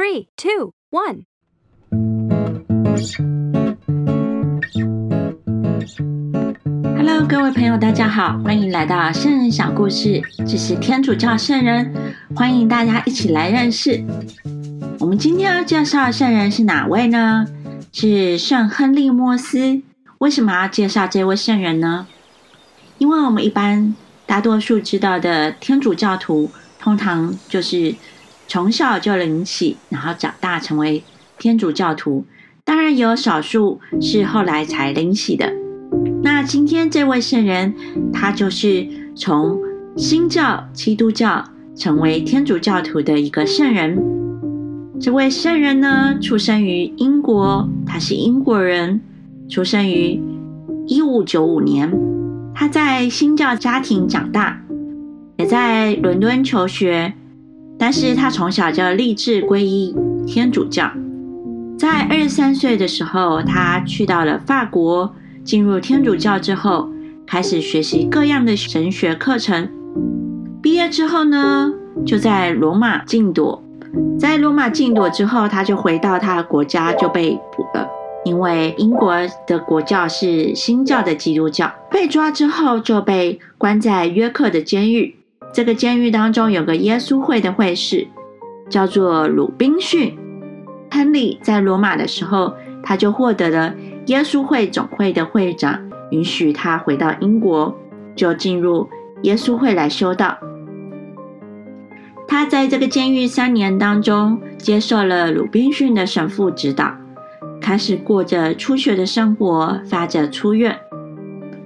Three, two, one. Hello，各位朋友，大家好，欢迎来到圣人小故事。这是天主教圣人，欢迎大家一起来认识。我们今天要介绍的圣人是哪位呢？是圣亨利莫斯。为什么要介绍这位圣人呢？因为我们一般大多数知道的天主教徒，通常就是从小就领洗，然后长大成为天主教徒。当然，也有少数是后来才领洗的。那今天这位圣人，他就是从新教基督教成为天主教徒的一个圣人。这位圣人呢，出生于英国，他是英国人，出生于一五九五年。他在新教家庭长大，也在伦敦求学，但是他从小就立志皈依天主教。在二十三岁的时候，他去到了法国。进入天主教之后，开始学习各样的神学课程。毕业之后呢，就在罗马禁躲。在罗马禁躲之后，他就回到他的国家，就被捕了。因为英国的国教是新教的基督教。被抓之后，就被关在约克的监狱。这个监狱当中有个耶稣会的会士，叫做鲁滨逊。亨利在罗马的时候，他就获得了。耶稣会总会的会长允许他回到英国，就进入耶稣会来修道。他在这个监狱三年当中，接受了鲁滨逊的神父指导，开始过着初学的生活，发着出院。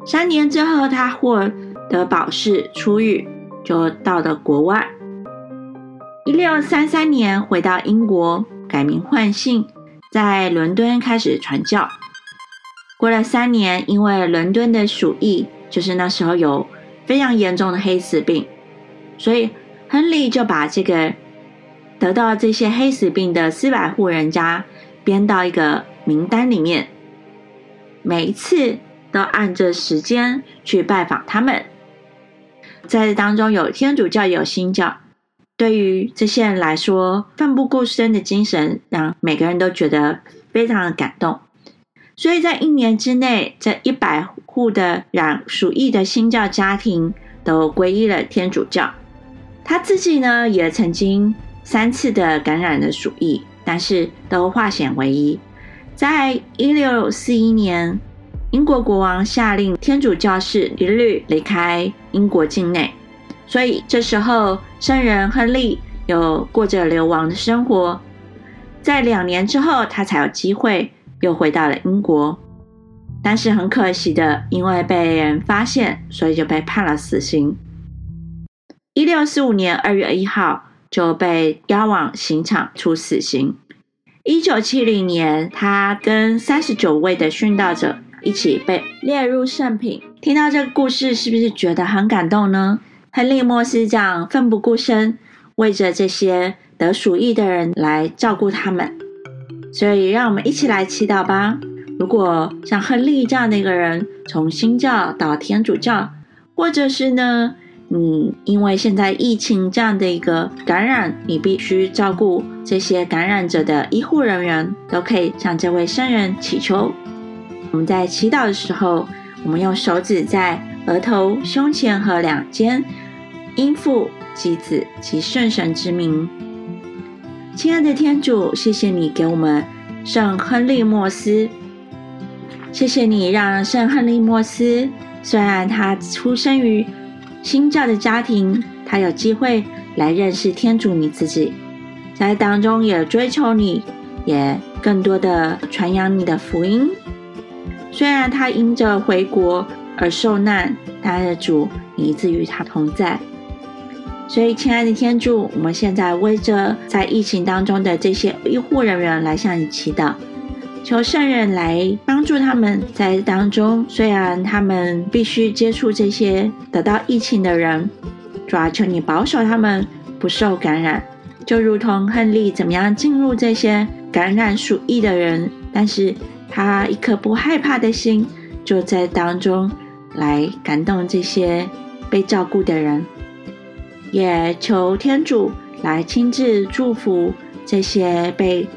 三年之后，他获得保释出狱，就到了国外。一六三三年回到英国，改名换姓，在伦敦开始传教。过了三年，因为伦敦的鼠疫，就是那时候有非常严重的黑死病，所以亨利就把这个得到这些黑死病的四百户人家编到一个名单里面，每一次都按着时间去拜访他们。在当中有天主教，有新教，对于这些人来说，奋不顾身的精神让每个人都觉得非常的感动。所以在一年之内，这一百户的染鼠疫的新教家庭都皈依了天主教。他自己呢，也曾经三次的感染了鼠疫，但是都化险为夷。在一六四一年，英国国王下令天主教士一律离开英国境内，所以这时候圣人亨利有过着流亡的生活。在两年之后，他才有机会。又回到了英国，但是很可惜的，因为被人发现，所以就被判了死刑。一六四五年二月一号就被押往刑场处死刑。一九七零年，他跟三十九位的殉道者一起被列入圣品。听到这个故事，是不是觉得很感动呢？亨利·莫斯这样奋不顾身，为着这些得鼠疫的人来照顾他们。所以，让我们一起来祈祷吧。如果像亨利这样的一个人，从新教到天主教，或者是呢，你因为现在疫情这样的一个感染，你必须照顾这些感染者的医护人员，都可以向这位圣人祈求。我们在祈祷的时候，我们用手指在额头、胸前和两肩，应父及子及圣神之名。亲爱的天主，谢谢你给我们圣亨利莫斯，谢谢你让圣亨利莫斯，虽然他出生于新教的家庭，他有机会来认识天主你自己，在当中也追求你，也更多的传扬你的福音。虽然他因着回国而受难，但是主你一直与他同在。所以，亲爱的天主，我们现在为着在疫情当中的这些医护人员来向你祈祷，求圣人来帮助他们在当中。虽然他们必须接触这些得到疫情的人，主要求你保守他们不受感染，就如同亨利怎么样进入这些感染鼠疫的人，但是他一颗不害怕的心，就在当中来感动这些被照顾的人。也求天主来亲自祝福这些被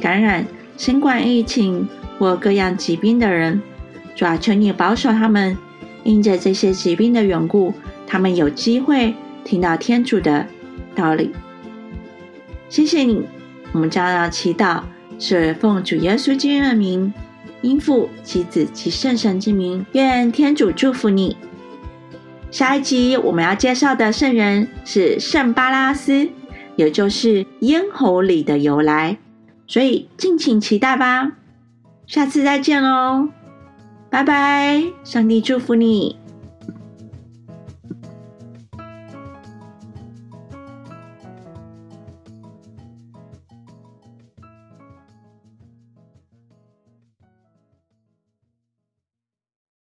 感染新冠疫情或各样疾病的人，主啊求你保守他们，因着这些疾病的缘故，他们有机会听到天主的道理。谢谢你，我们将要祈祷，是奉主耶稣基督的名，应父、及子、及圣神之名，愿天主祝福你。下一集我们要介绍的圣人是圣巴拉斯，也就是咽喉里的由来，所以敬请期待吧。下次再见喽，拜拜，上帝祝福你。